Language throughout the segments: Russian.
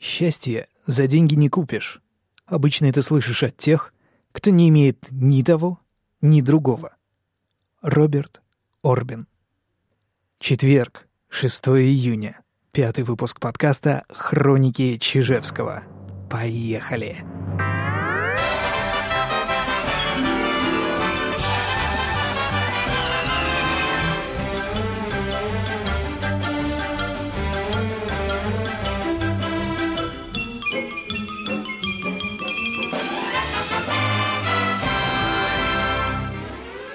Счастье за деньги не купишь. Обычно это слышишь от тех, кто не имеет ни того, ни другого. Роберт Орбин. Четверг, 6 июня. Пятый выпуск подкаста «Хроники Чижевского». Поехали!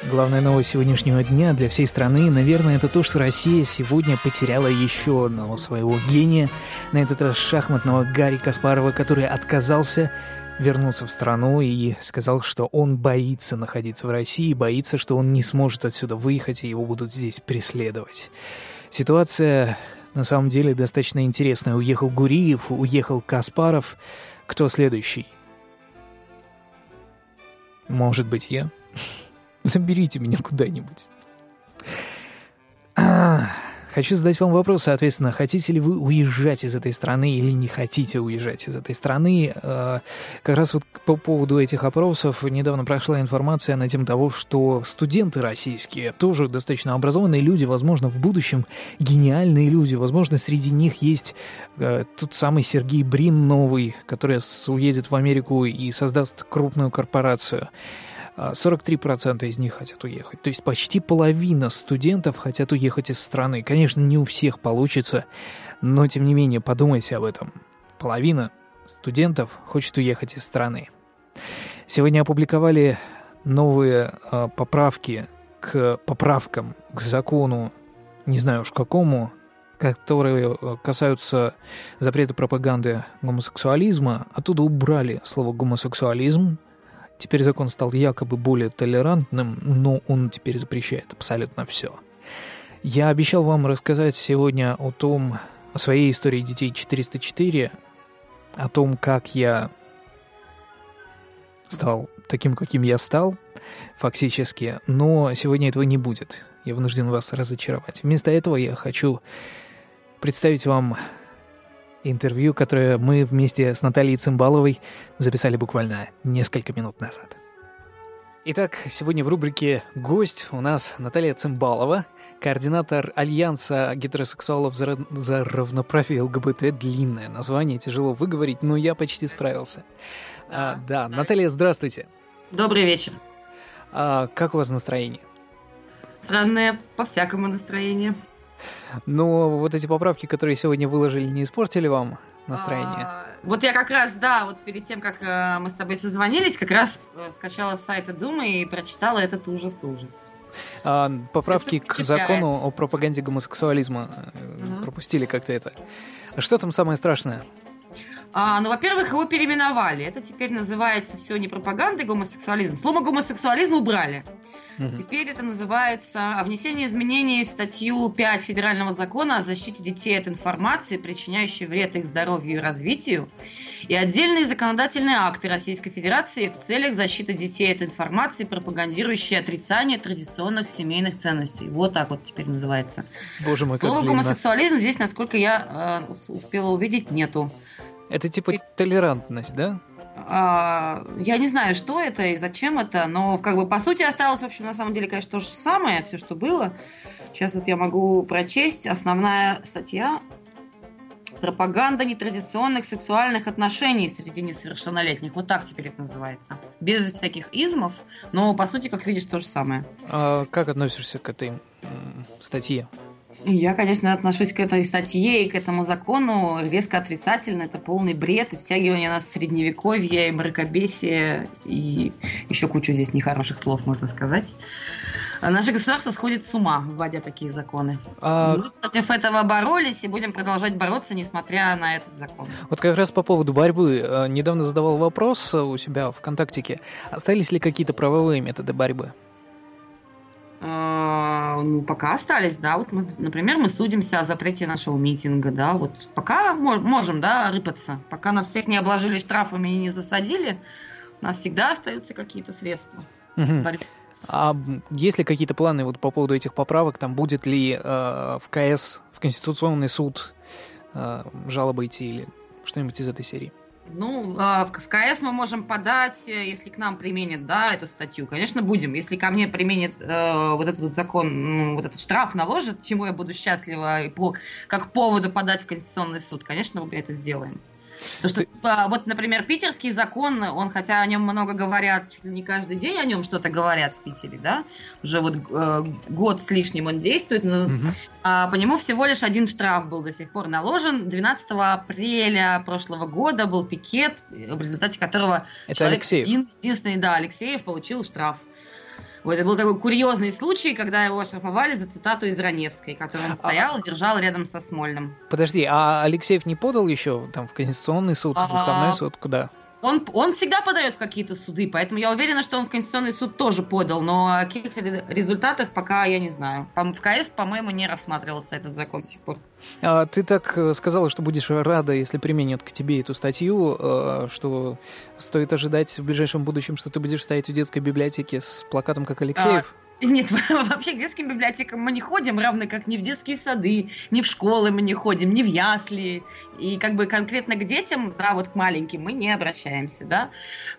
Главная новость сегодняшнего дня для всей страны, наверное, это то, что Россия сегодня потеряла еще одного своего гения, на этот раз шахматного Гарри Каспарова, который отказался вернуться в страну и сказал, что он боится находиться в России, боится, что он не сможет отсюда выехать, и его будут здесь преследовать. Ситуация на самом деле достаточно интересная. Уехал Гуриев, уехал Каспаров. Кто следующий? Может быть, я? Заберите меня куда-нибудь. Хочу задать вам вопрос, соответственно, хотите ли вы уезжать из этой страны или не хотите уезжать из этой страны? Э, как раз вот по поводу этих опросов недавно прошла информация на тему того, что студенты российские тоже достаточно образованные люди, возможно, в будущем гениальные люди, возможно, среди них есть э, тот самый Сергей Брин новый, который уедет в Америку и создаст крупную корпорацию. 43% из них хотят уехать. То есть почти половина студентов хотят уехать из страны. Конечно, не у всех получится, но тем не менее подумайте об этом. Половина студентов хочет уехать из страны. Сегодня опубликовали новые э, поправки к поправкам к закону, не знаю уж какому, которые э, касаются запрета пропаганды гомосексуализма. Оттуда убрали слово гомосексуализм, Теперь закон стал якобы более толерантным, но он теперь запрещает абсолютно все. Я обещал вам рассказать сегодня о том, о своей истории детей 404, о том, как я стал таким, каким я стал, фактически, но сегодня этого не будет. Я вынужден вас разочаровать. Вместо этого я хочу представить вам интервью, которое мы вместе с Натальей Цимбаловой записали буквально несколько минут назад. Итак, сегодня в рубрике «Гость» у нас Наталья Цимбалова, координатор Альянса гетеросексуалов за, за равноправие ЛГБТ. Длинное название, тяжело выговорить, но я почти справился. А, да, Наталья, здравствуйте. Добрый вечер. А, как у вас настроение? Странное, по-всякому настроение. Но вот эти поправки, которые сегодня выложили, не испортили вам настроение? А, вот я как раз, да, вот перед тем, как э, мы с тобой созвонились, как раз э, скачала с сайта Думы и прочитала этот ужас-ужас. А, поправки к закону о пропаганде гомосексуализма угу. пропустили как-то это. Что там самое страшное? А, ну, во-первых, его переименовали. Это теперь называется все не пропаганда гомосексуализм. Слово гомосексуализм убрали. Угу. Теперь это называется внесение изменений в статью 5 Федерального закона о защите детей от информации, причиняющей вред их здоровью и развитию, и отдельные законодательные акты Российской Федерации в целях защиты детей от информации, пропагандирующей отрицание традиционных семейных ценностей. Вот так вот теперь называется. Боже мой, Слово гомосексуализм здесь, насколько я э, успела увидеть, нету. Это типа толерантность, да? А, я не знаю, что это и зачем это, но как бы по сути осталось, в общем, на самом деле, конечно, то же самое, все, что было. Сейчас вот я могу прочесть. Основная статья пропаганда нетрадиционных сексуальных отношений среди несовершеннолетних. Вот так теперь это называется. Без всяких измов, но по сути, как видишь, то же самое. А как относишься к этой статье? Я, конечно, отношусь к этой статье и к этому закону резко отрицательно. Это полный бред и втягивание нас в средневековье, и мракобесие, и еще кучу здесь нехороших слов, можно сказать. А наше государство сходит с ума, вводя такие законы. А... Мы против этого боролись и будем продолжать бороться, несмотря на этот закон. Вот как раз по поводу борьбы. Э, недавно задавал вопрос у себя в ВКонтактике. Остались ли какие-то правовые методы борьбы? А, ну, пока остались, да, вот мы, например, мы судимся о запрете нашего митинга, да, вот пока можем, да, рыпаться, пока нас всех не обложили штрафами и не засадили, у нас всегда остаются какие-то средства. Угу. А есть ли какие-то планы вот по поводу этих поправок, там будет ли э, в КС, в Конституционный суд э, жалоба идти или Что-нибудь из этой серии. Ну, а, в КС мы можем подать, э, если к нам применят, да, эту статью. Конечно, будем. Если ко мне применят э, вот этот вот закон, ну, вот этот штраф наложат, чему я буду счастлива, и по, как поводу подать в Конституционный суд, конечно, мы это сделаем. Потому что, Ты... вот, например, питерский закон, он, хотя о нем много говорят, чуть ли не каждый день о нем что-то говорят в Питере, да, уже вот э, год с лишним он действует, но угу. э, по нему всего лишь один штраф был до сих пор наложен. 12 апреля прошлого года был пикет, в результате которого Это человек Алексеев. Един, единственный, да, Алексеев получил штраф. Вот, это был такой курьезный случай, когда его оштрафовали за цитату из Раневской, которую он а стоял и держал рядом со Смольным. Подожди, а Алексеев не подал еще там в Конституционный суд, в Уставной суд, куда? Он, он всегда подает в какие-то суды, поэтому я уверена, что он в Конституционный суд тоже подал, но о каких результатах пока я не знаю. В КС, по-моему, не рассматривался этот закон до сих пор. А, ты так э, сказала, что будешь рада, если применят к тебе эту статью, э, что стоит ожидать в ближайшем будущем, что ты будешь стоять в детской библиотеке с плакатом, как Алексеев? Нет, вообще к детским библиотекам мы не ходим, равно как ни в детские сады, ни в школы мы не ходим, ни в ясли. И как бы конкретно к детям, да, вот к маленьким мы не обращаемся, да.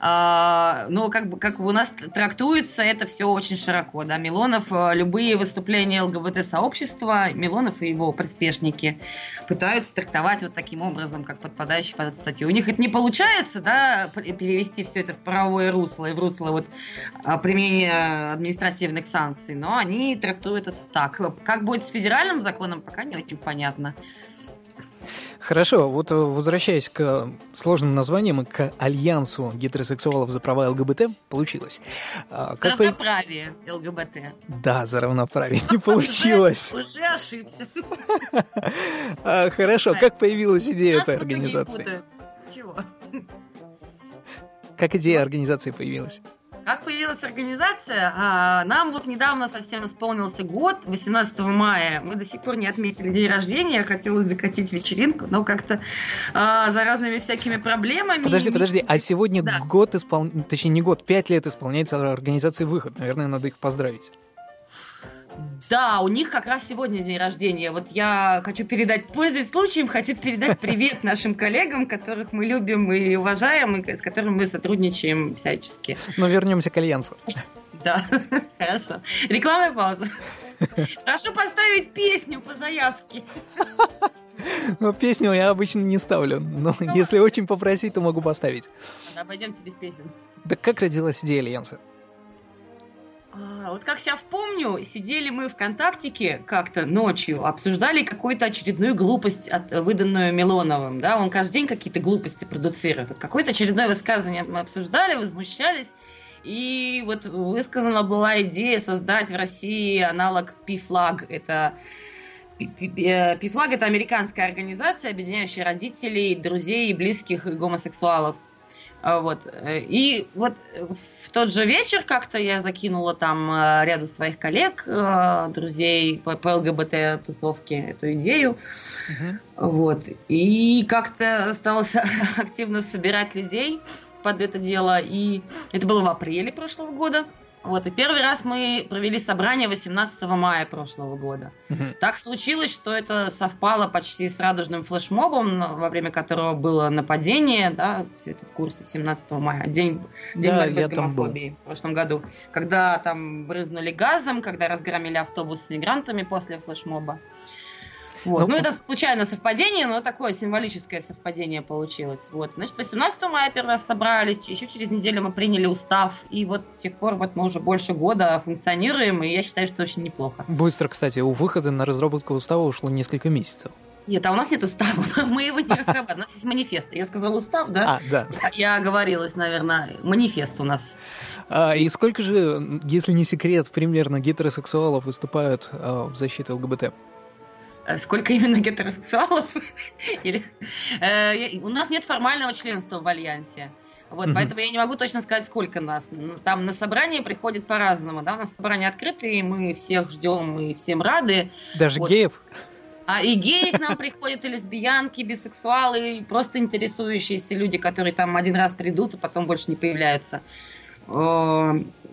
А, но как бы как у нас трактуется это все очень широко, да. Милонов, э, любые выступления ЛГБТ-сообщества, Милонов и его приспешники пытаются трактовать вот таким образом, как подпадающий под эту статью. У них это не получается, да, перевести все это в правовое русло и в русло вот а, применения административных санкций, но они трактуют это так. Как будет с федеральным законом, пока не очень понятно. Хорошо, вот э, возвращаясь к сложным названиям и к альянсу гетеросексуалов за права ЛГБТ, получилось. А, как за равноправие по... ЛГБТ. Да, за равноправие. Не получилось. Уже ошибся. А, хорошо, как появилась идея этой организации? Чего? Как идея организации появилась? Как появилась организация? А, нам вот недавно совсем исполнился год, 18 мая. Мы до сих пор не отметили день рождения. Хотелось закатить вечеринку, но как-то а, за разными всякими проблемами. Подожди, подожди. А сегодня да. год испол... точнее не год, пять лет исполняется организации «Выход». Наверное, надо их поздравить. Да, у них как раз сегодня день рождения. Вот я хочу передать, пользуясь случаем, хочу передать привет нашим коллегам, которых мы любим и уважаем, и с которыми мы сотрудничаем всячески. Но вернемся к Альянсу. Да, хорошо. Рекламная пауза. Прошу поставить песню по заявке. Ну, песню я обычно не ставлю, но ну, если очень попросить, то могу поставить. Обойдемся без песен. Так как родилась идея Альянса? А, вот как сейчас помню, сидели мы ВКонтактике как-то ночью, обсуждали какую-то очередную глупость, от, выданную Милоновым, да, он каждый день какие-то глупости продуцирует. Вот какое-то очередное высказывание мы обсуждали, возмущались, и вот высказана была идея создать в России аналог PFLAG, это PFLAG это американская организация, объединяющая родителей, друзей и близких гомосексуалов вот. Э, и вот в тот же вечер как-то я закинула там э, ряду своих коллег, э, друзей по, по ЛГБТ-тусовке эту идею. Угу. Вот. И как-то осталось активно собирать людей под это дело. И это было в апреле прошлого года. Вот, и первый раз мы провели собрание 18 мая прошлого года. Угу. Так случилось, что это совпало почти с радужным флешмобом, во время которого было нападение, да, все это в курсе, 17 мая, день, день да, борьбы с гомофобией в прошлом году. Когда там брызнули газом, когда разгромили автобус с мигрантами после флешмоба. Вот. Ну, ну, это случайно совпадение, но такое символическое совпадение получилось. Вот. Значит, 18 мая первый раз собрались, еще через неделю мы приняли устав, и вот с тех пор вот мы уже больше года функционируем, и я считаю, что очень неплохо. Быстро, кстати, у выхода на разработку устава ушло несколько месяцев. Нет, а у нас нет устава, мы его не разрабатываем, у нас есть манифест. Я сказала устав, да? А, да. Я оговорилась, наверное, манифест у нас. А, и сколько же, если не секрет, примерно гетеросексуалов выступают а, в защиту ЛГБТ? Э, сколько именно гетеросексуалов. Или, э, у нас нет формального членства в Альянсе. Вот, mm-hmm. поэтому я не могу точно сказать, сколько нас. Там на собрание приходит по-разному, да, у нас собрание открытые, мы всех ждем, мы всем рады. Даже вот. геев? А и геи к нам приходят, и лесбиянки, и бисексуалы, и просто интересующиеся люди, которые там один раз придут, и потом больше не появляются.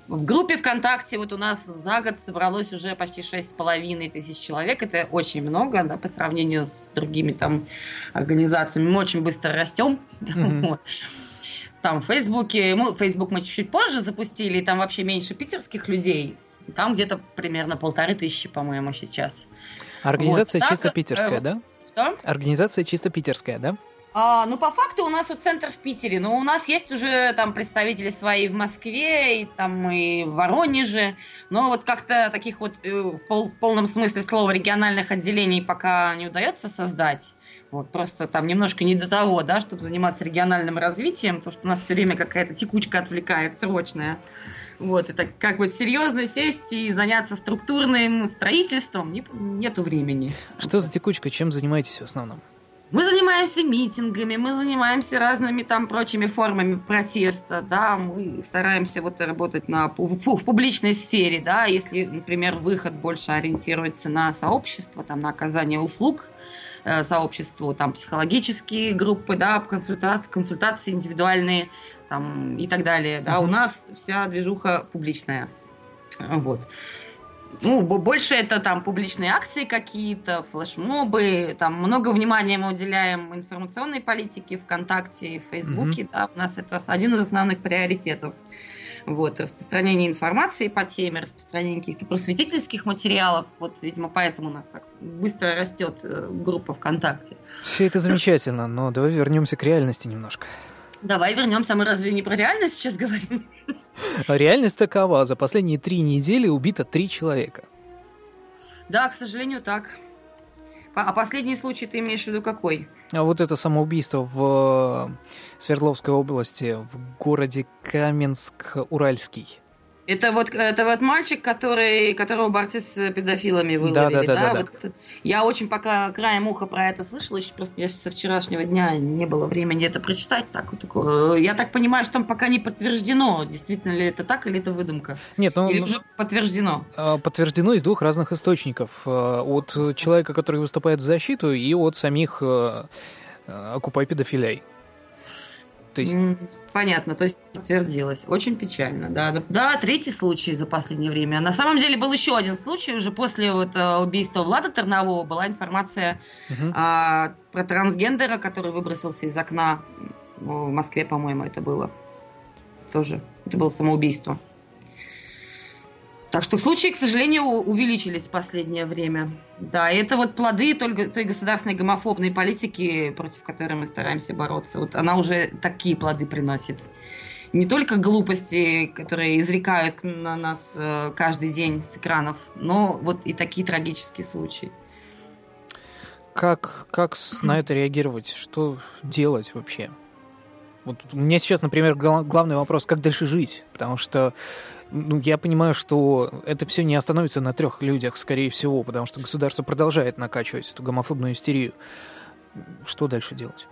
В группе ВКонтакте вот у нас за год собралось уже почти шесть с половиной тысяч человек. Это очень много, да, по сравнению с другими там организациями. Мы очень быстро растем. Mm-hmm. Там в Фейсбуке, ну, Фейсбук мы чуть-чуть позже запустили, и там вообще меньше питерских людей. Там где-то примерно полторы тысячи, по-моему, сейчас. Организация вот, чисто так, питерская, э, да? Что? Организация чисто питерская, да? А, ну, по факту у нас вот центр в Питере, но у нас есть уже там представители свои в Москве, и там и в Воронеже, но вот как-то таких вот э, в, пол, полном смысле слова региональных отделений пока не удается создать. Вот, просто там немножко не до того, да, чтобы заниматься региональным развитием, потому что у нас все время какая-то текучка отвлекает срочная. Вот, это как бы серьезно сесть и заняться структурным строительством не, нету времени. Что за текучка? Чем занимаетесь в основном? Мы занимаемся митингами, мы занимаемся разными там прочими формами протеста, да, мы стараемся вот работать на, в, в публичной сфере, да, если, например, выход больше ориентируется на сообщество, там, на оказание услуг э, сообществу, там, психологические группы, да, консультации, консультации индивидуальные, там, и так далее, да, mm-hmm. у нас вся движуха публичная, вот ну, больше это там публичные акции какие-то, флешмобы, там много внимания мы уделяем информационной политике ВКонтакте и в Фейсбуке, mm-hmm. да, у нас это один из основных приоритетов. Вот, распространение информации по теме, распространение каких-то просветительских материалов. Вот, видимо, поэтому у нас так быстро растет э, группа ВКонтакте. Все это замечательно, но давай вернемся к реальности немножко. Давай вернемся, мы разве не про реальность сейчас говорим? Реальность такова. За последние три недели убито три человека. Да, к сожалению, так. А последний случай ты имеешь в виду какой? А вот это самоубийство в Свердловской области, в городе Каменск-Уральский. Это вот, это вот мальчик, который, которого борцы с педофилами выловили, да? да, да, да, да. Вот, я очень пока краем уха про это слышала, еще просто я со вчерашнего дня не было времени это прочитать. Так, вот такое. Я так понимаю, что там пока не подтверждено, действительно ли это так или это выдумка. Нет, ну... Или уже подтверждено? А, подтверждено из двух разных источников. А, от человека, который выступает в защиту, и от самих а, окупай педофилей. То есть... Понятно, то есть подтвердилось. Очень печально. Да, да, третий случай за последнее время. На самом деле был еще один случай. Уже после вот э, убийства Влада Тернового была информация угу. а, про трансгендера, который выбросился из окна в Москве, по-моему, это было. Тоже. Это было самоубийство. Так что случаи, к сожалению, увеличились в последнее время. Да, и это вот плоды той, той государственной гомофобной политики, против которой мы стараемся бороться. Вот она уже такие плоды приносит. Не только глупости, которые изрекают на нас э, каждый день с экранов, но вот и такие трагические случаи. Как, как на это реагировать? Что делать вообще? Вот у меня сейчас, например, главный вопрос, как дальше жить? Потому что ну, я понимаю, что это все не остановится на трех людях, скорее всего, потому что государство продолжает накачивать эту гомофобную истерию. Что дальше делать?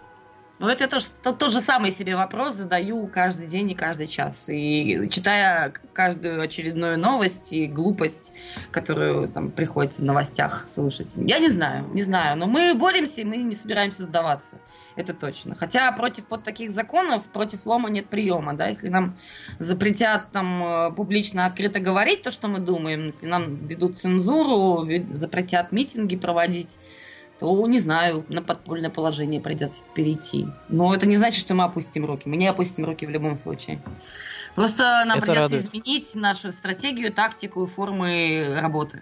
Ну, это тоже, тот, тот же самый себе вопрос задаю каждый день и каждый час. И читая каждую очередную новость и глупость, которую там приходится в новостях слышать. Я не знаю, не знаю. Но мы боремся, и мы не собираемся сдаваться. Это точно. Хотя против вот таких законов, против лома нет приема. Да? Если нам запретят там э, публично открыто говорить то, что мы думаем, если нам ведут цензуру, запретят митинги проводить, то, не знаю, на подпольное положение придется перейти. Но это не значит, что мы опустим руки. Мы не опустим руки в любом случае. Просто нам это придется радует. изменить нашу стратегию, тактику и формы работы.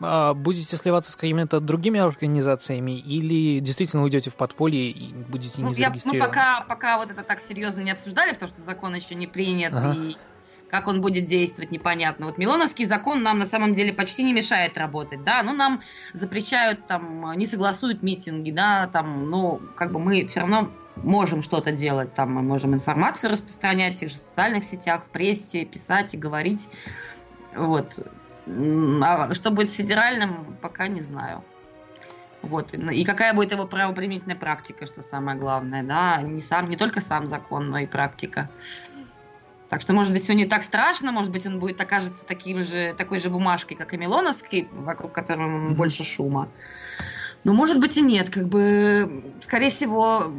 А будете сливаться с какими-то другими организациями или действительно уйдете в подполье и будете ну, не зарегистрированы? мы пока, пока вот это так серьезно не обсуждали, потому что закон еще не принят, ага. и как он будет действовать, непонятно. Вот Милоновский закон нам на самом деле почти не мешает работать, да, ну нам запрещают там, не согласуют митинги, да, там, ну, как бы мы все равно можем что-то делать, там мы можем информацию распространять в тех же социальных сетях, в прессе, писать и говорить, вот. А что будет с федеральным, пока не знаю. Вот. И какая будет его правоприменительная практика, что самое главное, да, не, сам, не только сам закон, но и практика. Так что, может быть, все не так страшно, может быть, он будет окажется таким же, такой же бумажкой, как и Милоновский, вокруг которого больше шума. Но, может быть, и нет. Как бы, скорее всего,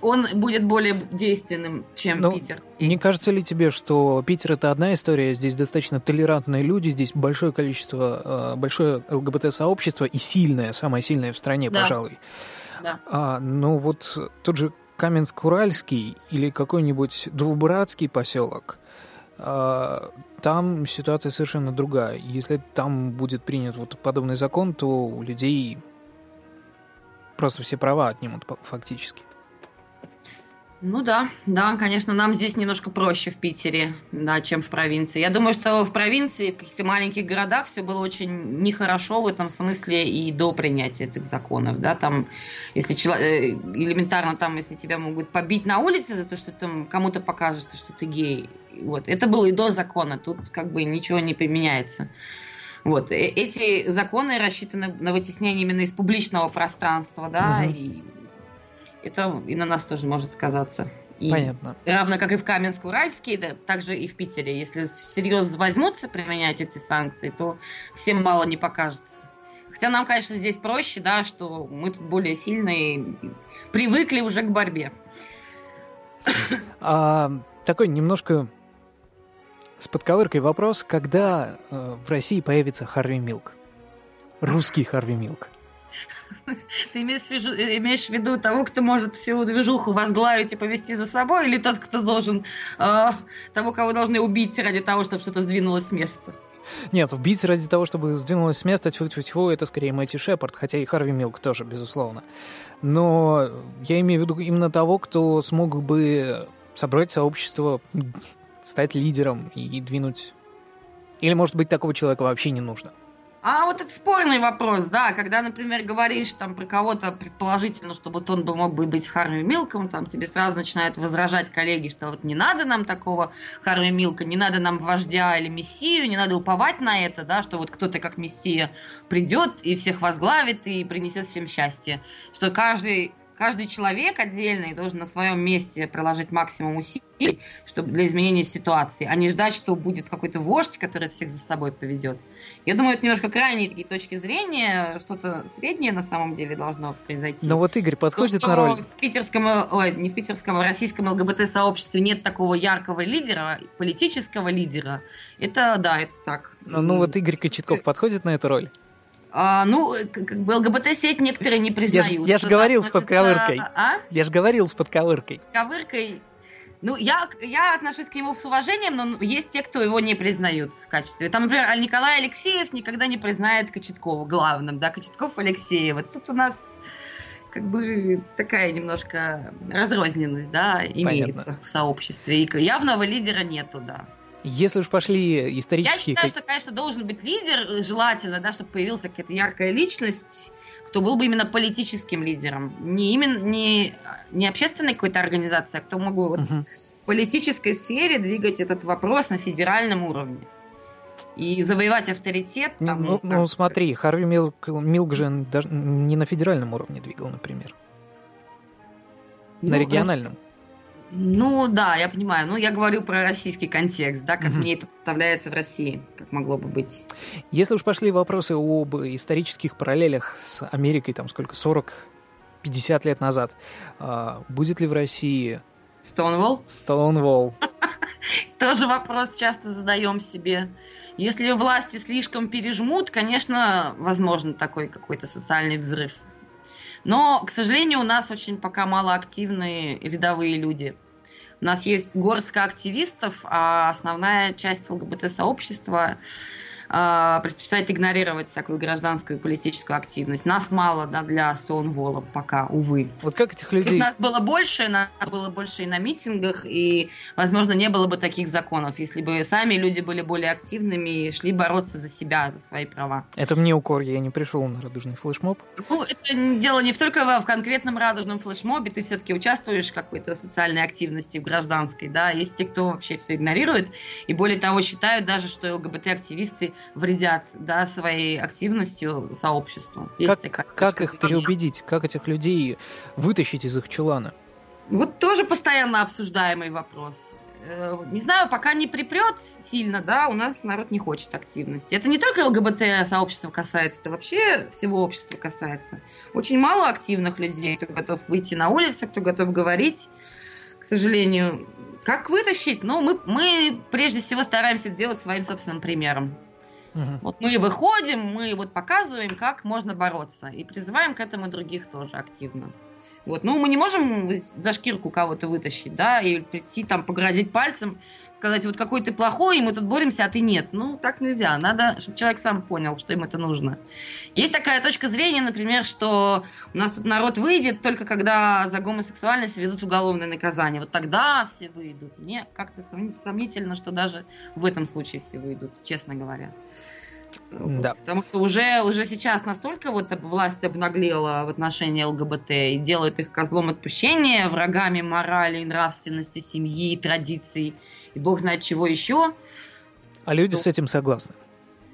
он будет более действенным, чем ну, Питер. Не кажется ли тебе, что Питер это одна история, здесь достаточно толерантные люди, здесь большое количество, э, большое ЛГБТ-сообщество и сильное, самое сильное в стране, да. пожалуй. Да. А, ну вот тот же Каменск-Уральский или какой-нибудь Двубратский поселок, а, там ситуация совершенно другая. Если там будет принят вот подобный закон, то у людей просто все права отнимут фактически. Ну да, да, конечно, нам здесь немножко проще в Питере, да, чем в провинции. Я думаю, что в провинции, в каких-то маленьких городах все было очень нехорошо в этом смысле и до принятия этих законов, да, там, если человек, э, элементарно там, если тебя могут побить на улице за то, что там кому-то покажется, что ты гей, вот, это было и до закона, тут как бы ничего не поменяется. Вот, э, эти законы рассчитаны на вытеснение именно из публичного пространства, да, угу. и это и на нас тоже может сказаться. И Понятно. Равно как и в Каменск-Уральске, да, также и в Питере. Если всерьез возьмутся применять эти санкции, то всем мало не покажется. Хотя нам, конечно, здесь проще, да, что мы тут более сильные, привыкли уже к борьбе. А, такой немножко с подковыркой вопрос, когда э, в России появится Харви Милк? Русский Харви Милк. Ты имеешь в, виду, имеешь в виду того, кто может всю движуху возглавить и повести за собой, или тот, кто должен, э, того, кого должны убить ради того, чтобы что-то сдвинулось с места? Нет, убить ради того, чтобы сдвинулось с места, тьфу -тьфу -тьфу, это скорее Мэтти Шепард, хотя и Харви Милк тоже, безусловно. Но я имею в виду именно того, кто смог бы собрать сообщество, стать лидером и двинуть... Или, может быть, такого человека вообще не нужно? А вот это спорный вопрос, да, когда, например, говоришь там про кого-то предположительно, что вот он бы мог бы быть Харви Милком, там тебе сразу начинают возражать коллеги, что вот не надо нам такого Харви Милка, не надо нам вождя или мессию, не надо уповать на это, да, что вот кто-то как мессия придет и всех возглавит и принесет всем счастье, что каждый каждый человек отдельный должен на своем месте приложить максимум усилий чтобы для изменения ситуации, а не ждать, что будет какой-то вождь, который всех за собой поведет. Я думаю, это немножко крайние такие точки зрения, что-то среднее на самом деле должно произойти. Но вот Игорь подходит То, на роль. В питерском, ой, не в питерском, а в российском ЛГБТ-сообществе нет такого яркого лидера, политического лидера. Это, да, это так. Ну, ну вот Игорь Кочетков подходит на эту роль? А, ну, как бы ЛГБТ-сеть некоторые не признают. Я же говорил с подковыркой. А? Я же говорил с подковыркой. Подковыркой. Ну, я, я отношусь к нему с уважением, но есть те, кто его не признают в качестве. Там, например, Николай Алексеев никогда не признает Кочеткова главным, да, Кочетков Алексеева. Тут у нас как бы такая немножко разрозненность, да, имеется Понятно. в сообществе. И явного лидера нету, да. Если уж пошли исторические... Я считаю, что, конечно, должен быть лидер, желательно, да, чтобы появилась какая-то яркая личность, кто был бы именно политическим лидером. Не именно не, не общественной какой-то организации, а кто мог бы вот угу. в политической сфере двигать этот вопрос на федеральном уровне. И завоевать авторитет. Там, ну, ну, ну смотри, Харви Милк, Милкжен даже не на федеральном уровне двигал, например. Ну, на региональном. Ну да, я понимаю. Ну, я говорю про российский контекст, да, как угу. мне это представляется в России, как могло бы быть. Если уж пошли вопросы об исторических параллелях с Америкой, там сколько, 40, 50 лет назад, а, будет ли в России... Стоунволл? Стоунволл. Тоже вопрос часто задаем себе. Если власти слишком пережмут, конечно, возможно такой какой-то социальный взрыв. Но, к сожалению, у нас очень пока малоактивные рядовые люди. У нас есть горстка активистов, а основная часть ЛГБТ-сообщества предпочитает игнорировать всякую гражданскую и политическую активность. Нас мало да, для Стоунволла пока, увы. Вот как этих людей... Если нас было больше, нас было больше и на митингах, и, возможно, не было бы таких законов, если бы сами люди были более активными и шли бороться за себя, за свои права. Это мне укор, я не пришел на радужный флешмоб. Ну, это дело не только в конкретном радужном флешмобе, ты все-таки участвуешь в какой-то социальной активности, в гражданской, да, есть те, кто вообще все игнорирует, и более того считают даже, что ЛГБТ-активисты вредят да, своей активностью сообществу. Есть как как их переубедить? Как этих людей вытащить из их чулана? Вот тоже постоянно обсуждаемый вопрос. э, не знаю, пока не припрет сильно, да, у нас народ не хочет активности. Это не только ЛГБТ-сообщества касается, это вообще всего общества касается. Очень мало активных людей, кто готов выйти на улицу, кто готов говорить. К сожалению, как вытащить? Ну, мы, мы прежде всего стараемся делать своим собственным примером. Угу. Вот мы выходим, мы вот показываем, как можно бороться. И призываем к этому других тоже активно. Вот. Ну, мы не можем за шкирку кого-то вытащить, да, и прийти там погрозить пальцем, сказать, вот какой ты плохой, и мы тут боремся, а ты нет. Ну, так нельзя. Надо, чтобы человек сам понял, что им это нужно. Есть такая точка зрения, например, что у нас тут народ выйдет только когда за гомосексуальность ведут уголовное наказание. Вот тогда все выйдут. Мне как-то сомнительно, что даже в этом случае все выйдут, честно говоря. Да. Потому что уже, уже сейчас настолько вот власть обнаглела в отношении ЛГБТ и делает их козлом отпущения, врагами морали, нравственности, семьи, традиций и бог знает чего еще. А люди то... с этим согласны?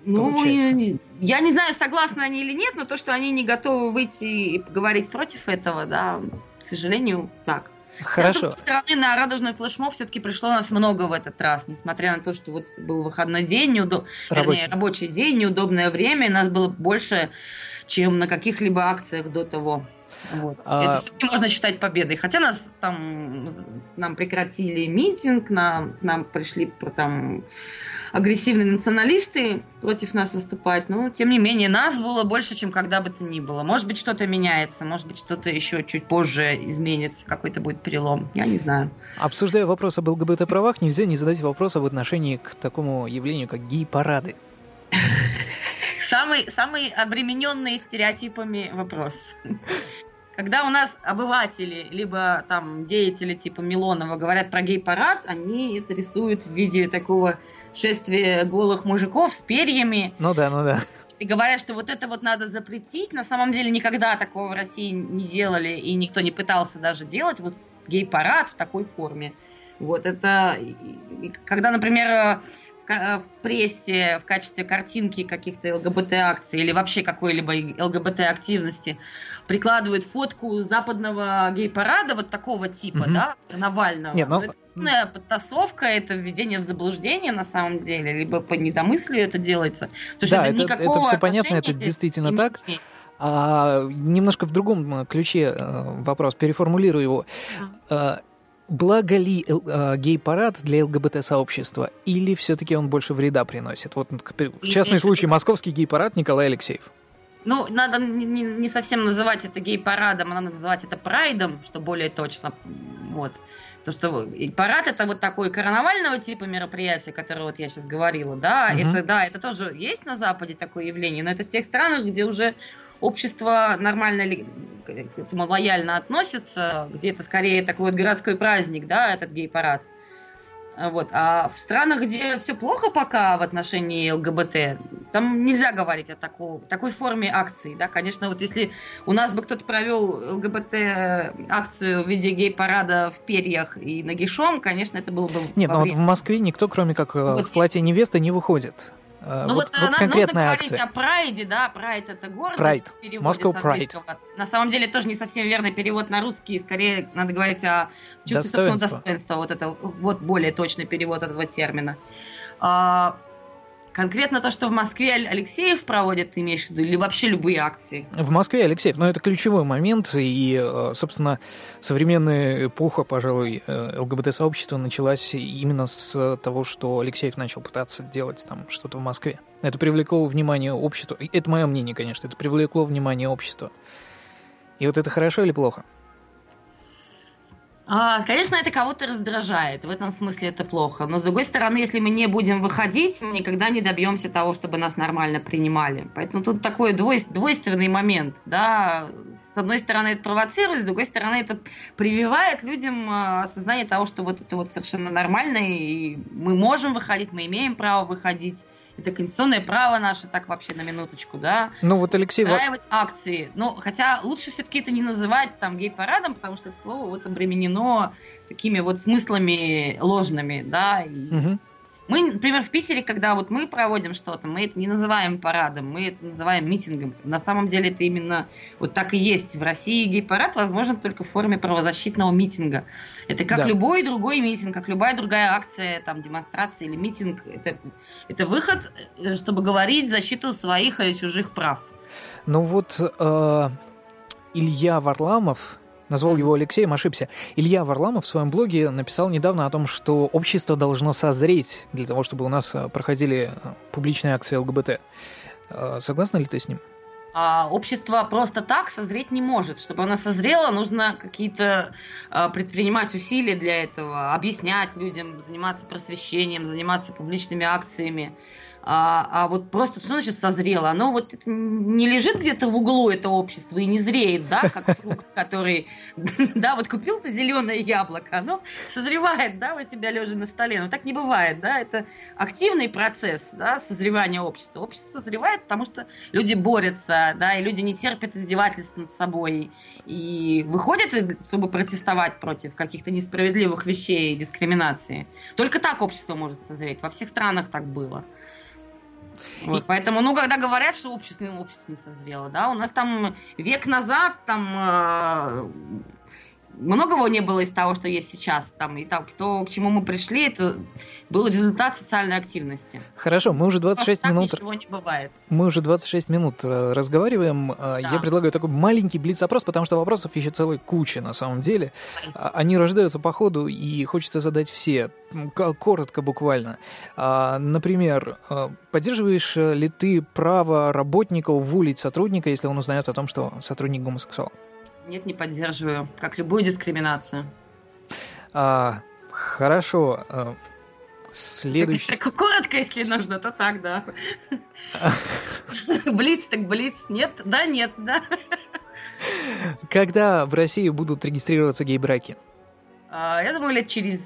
Ну, я, я не знаю, согласны они или нет, но то, что они не готовы выйти и поговорить против этого, да, к сожалению, так. Хорошо. С другой стороны, на радужный флешмоб все-таки пришло нас много в этот раз, несмотря на то, что вот был выходной день, неудоб... рабочий. Вернее, рабочий день, неудобное время, и нас было больше, чем на каких-либо акциях до того. Вот. А... Это можно считать победой. Хотя нас там нам прекратили митинг, нам, нам пришли там агрессивные националисты против нас выступать, но тем не менее нас было больше, чем когда бы то ни было. Может быть, что-то меняется, может быть, что-то еще чуть позже изменится, какой-то будет перелом. Я не знаю. Обсуждая вопрос об ЛГБТ-правах, нельзя не задать вопрос об отношении к такому явлению, как гей-парады. Самый, самый обремененный стереотипами вопрос. Когда у нас обыватели, либо там деятели типа Милонова говорят про гей-парад, они это рисуют в виде такого шествия голых мужиков с перьями. Ну да, ну да. И говорят, что вот это вот надо запретить. На самом деле никогда такого в России не делали, и никто не пытался даже делать. Вот гей-парад в такой форме. Вот это, когда, например, в прессе в качестве картинки каких-то ЛГБТ-акций или вообще какой-либо ЛГБТ-активности прикладывают фотку западного гей-парада вот такого типа, угу. да, Навального. Нет, ну... Это подтасовка, это введение в заблуждение на самом деле, либо по недомыслию это делается. Потому да, это, это, это все понятно, это действительно так. А, немножко в другом ключе э, вопрос, переформулирую его. А, благо ли э, гей-парад для ЛГБТ-сообщества, или все-таки он больше вреда приносит? Вот в частный случай московский гей-парад Николай Алексеев. Ну, надо не, не совсем называть это гей-парадом, надо называть это прайдом, что более точно. Вот. То, что парад это вот такой карнавального типа мероприятие, которое вот я сейчас говорила, да, угу. это да, это тоже есть на Западе такое явление, но это в тех странах, где уже общество нормально к этому лояльно относится, где это скорее такой вот городской праздник, да, этот гей-парад. Вот. А в странах, где все плохо пока в отношении ЛГБТ, там нельзя говорить о такой, такой форме акции. Да? Конечно, вот если у нас бы кто-то провел ЛГБТ-акцию в виде гей-парада в перьях и нагишом, конечно, это было бы... Нет, но вот в Москве никто, кроме как э, вот в платье невесты, не выходит. Э, ну вот, вот, вот конкретная нужно акция. говорить о прайде, да, прайд это гордость. Прайд, Moscow Pride. На самом деле тоже не совсем верный перевод на русский, скорее надо говорить о чувстве собственного достоинства, вот это вот более точный перевод этого термина. А, Конкретно то, что в Москве Алексеев проводит, ты имеешь в виду, или вообще любые акции? В Москве Алексеев, но это ключевой момент, и, э, собственно, современная эпоха, пожалуй, э, ЛГБТ-сообщества началась именно с того, что Алексеев начал пытаться делать там что-то в Москве. Это привлекло внимание общества, это мое мнение, конечно, это привлекло внимание общества. И вот это хорошо или плохо? А, конечно, это кого-то раздражает. В этом смысле это плохо. Но с другой стороны, если мы не будем выходить, мы никогда не добьемся того, чтобы нас нормально принимали. Поэтому тут такой двойственный момент. Да? С одной стороны, это провоцирует, с другой стороны, это прививает людям а, осознание того, что вот это вот совершенно нормально, и мы можем выходить, мы имеем право выходить это конституционное право наше, так вообще на минуточку, да. Ну вот Алексей... Устраивать акции. Ну, хотя лучше все-таки это не называть там гей-парадом, потому что это слово вот обременено такими вот смыслами ложными, да. И... Угу. Мы, например, в Питере, когда вот мы проводим что-то, мы это не называем парадом, мы это называем митингом. На самом деле это именно вот так и есть. В России гей-парад возможен только в форме правозащитного митинга. Это как да. любой другой митинг, как любая другая акция, там, демонстрация или митинг. Это, это выход, э, чтобы говорить в защиту своих или чужих прав. Ну вот э, Илья Варламов, назвал его Алексеем, ошибся. Илья Варламов в своем блоге написал недавно о том, что общество должно созреть для того, чтобы у нас э, проходили э, публичные акции ЛГБТ. Э, согласна ли ты с ним? А общество просто так созреть не может. Чтобы оно созрело, нужно какие-то а, предпринимать усилия для этого, объяснять людям, заниматься просвещением, заниматься публичными акциями. А, а вот просто что значит созрело? Оно вот не лежит где-то в углу это общество и не зреет, да, как фрукт, который, да, вот купил ты зеленое яблоко, оно созревает, да, у тебя лежа на столе. Но так не бывает, да, это активный процесс, да, созревания общества. Общество созревает, потому что люди борются, да, и люди не терпят издевательств над собой и выходят, чтобы протестовать против каких-то несправедливых вещей и дискриминации. Только так общество может созреть. Во всех странах так было. Вот, поэтому, ну, когда говорят, что общество, общество не созрело, да, у нас там век назад там э, многого не было из того, что есть сейчас. Там, и так, то, к чему мы пришли, это был результат социальной активности. Хорошо, мы уже 26 Просто минут... ничего не бывает. Мы уже 26 минут э, разговариваем. Э, да. Я предлагаю такой маленький блиц-опрос, потому что вопросов еще целая куча на самом деле. А, они рождаются по ходу, и хочется задать все. Коротко буквально. А, например, э, поддерживаешь ли ты право работника уволить сотрудника, если он узнает о том, что сотрудник гомосексуал? Нет, не поддерживаю. Как любую дискриминацию. А, хорошо. А, следующий... Так коротко, если нужно, то так, да. Блиц так блиц. Нет? Да, нет, да. Когда в России будут регистрироваться гей-браки? А, я думаю, лет через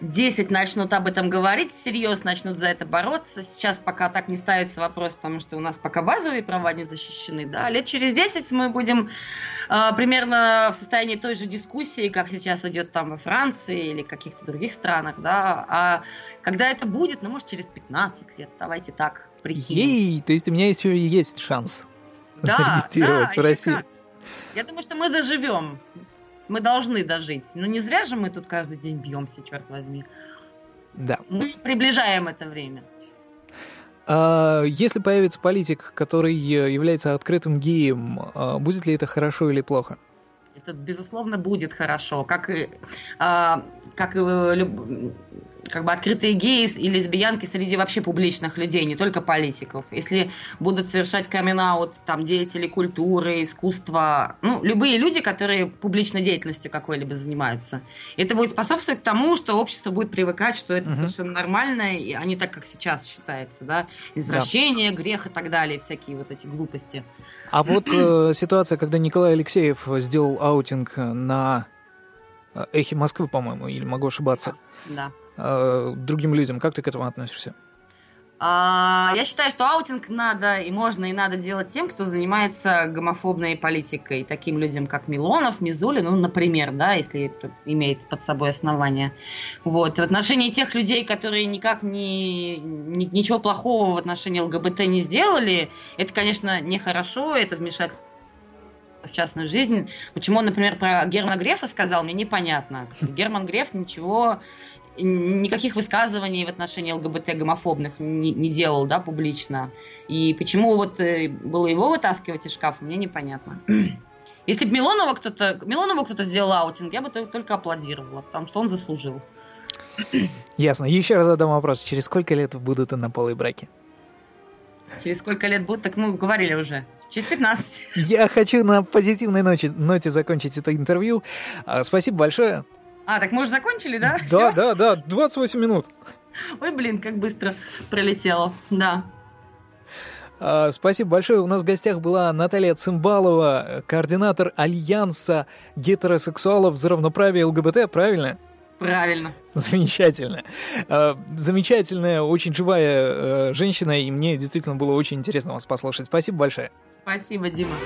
10 э, начнут об этом говорить, всерьез начнут за это бороться. Сейчас пока так не ставится вопрос, потому что у нас пока базовые права не защищены. Да? Лет через 10 мы будем э, примерно в состоянии той же дискуссии, как сейчас идет там во Франции или каких-то других странах. Да? А когда это будет, ну, может, через 15 лет, давайте так прикинем. Ей, то есть у меня еще есть шанс да, зарегистрироваться да, в России. Как. Я думаю, что мы доживем. Мы должны дожить. Но не зря же мы тут каждый день бьемся, черт возьми. Да. Мы приближаем это время. А если появится политик, который является открытым геем, а будет ли это хорошо или плохо? Это, безусловно, будет хорошо. Как и, а, как и как бы открытые геи и лесбиянки среди вообще публичных людей, не только политиков. Если будут совершать камин там деятели культуры, искусства, ну, любые люди, которые публичной деятельностью какой-либо занимаются, это будет способствовать тому, что общество будет привыкать, что это угу. совершенно нормально, а не так, как сейчас считается, да, извращение, да. грех и так далее, всякие вот эти глупости. А вот э, ситуация, когда Николай Алексеев сделал аутинг на э, Эхе Москвы, по-моему, или могу ошибаться. Да э, другим людям. Как ты к этому относишься? А, я считаю, что аутинг надо и можно и надо делать тем, кто занимается гомофобной политикой, таким людям, как Милонов, Мизулина, например, да, если имеет под собой основание. Вот. В отношении тех людей, которые никак не, ни, ничего плохого в отношении ЛГБТ не сделали, это, конечно, нехорошо, это вмешательство в частную жизнь. Почему он, например, про Германа Грефа сказал, мне непонятно. Герман Греф ничего никаких высказываний в отношении ЛГБТ гомофобных не, не делал, да, публично. И почему вот э, было его вытаскивать из шкафа, мне непонятно. Если бы Милонова кто-то, Милонову кто-то сделал аутинг, я бы только аплодировала, потому что он заслужил. Ясно. Еще раз задам вопрос. Через сколько лет будут однополые браки? Через сколько лет будут, так мы говорили уже. Через 15. Я хочу на позитивной ноте, ноте закончить это интервью. А, спасибо большое. А, так мы уже закончили, да? Да, Всё? да, да, 28 минут. Ой, блин, как быстро пролетело, да. А, спасибо большое. У нас в гостях была Наталья Цымбалова, координатор Альянса гетеросексуалов за равноправие ЛГБТ, правильно? Правильно. Замечательно. А, замечательная, очень живая э, женщина, и мне действительно было очень интересно вас послушать. Спасибо большое. Спасибо, Дима.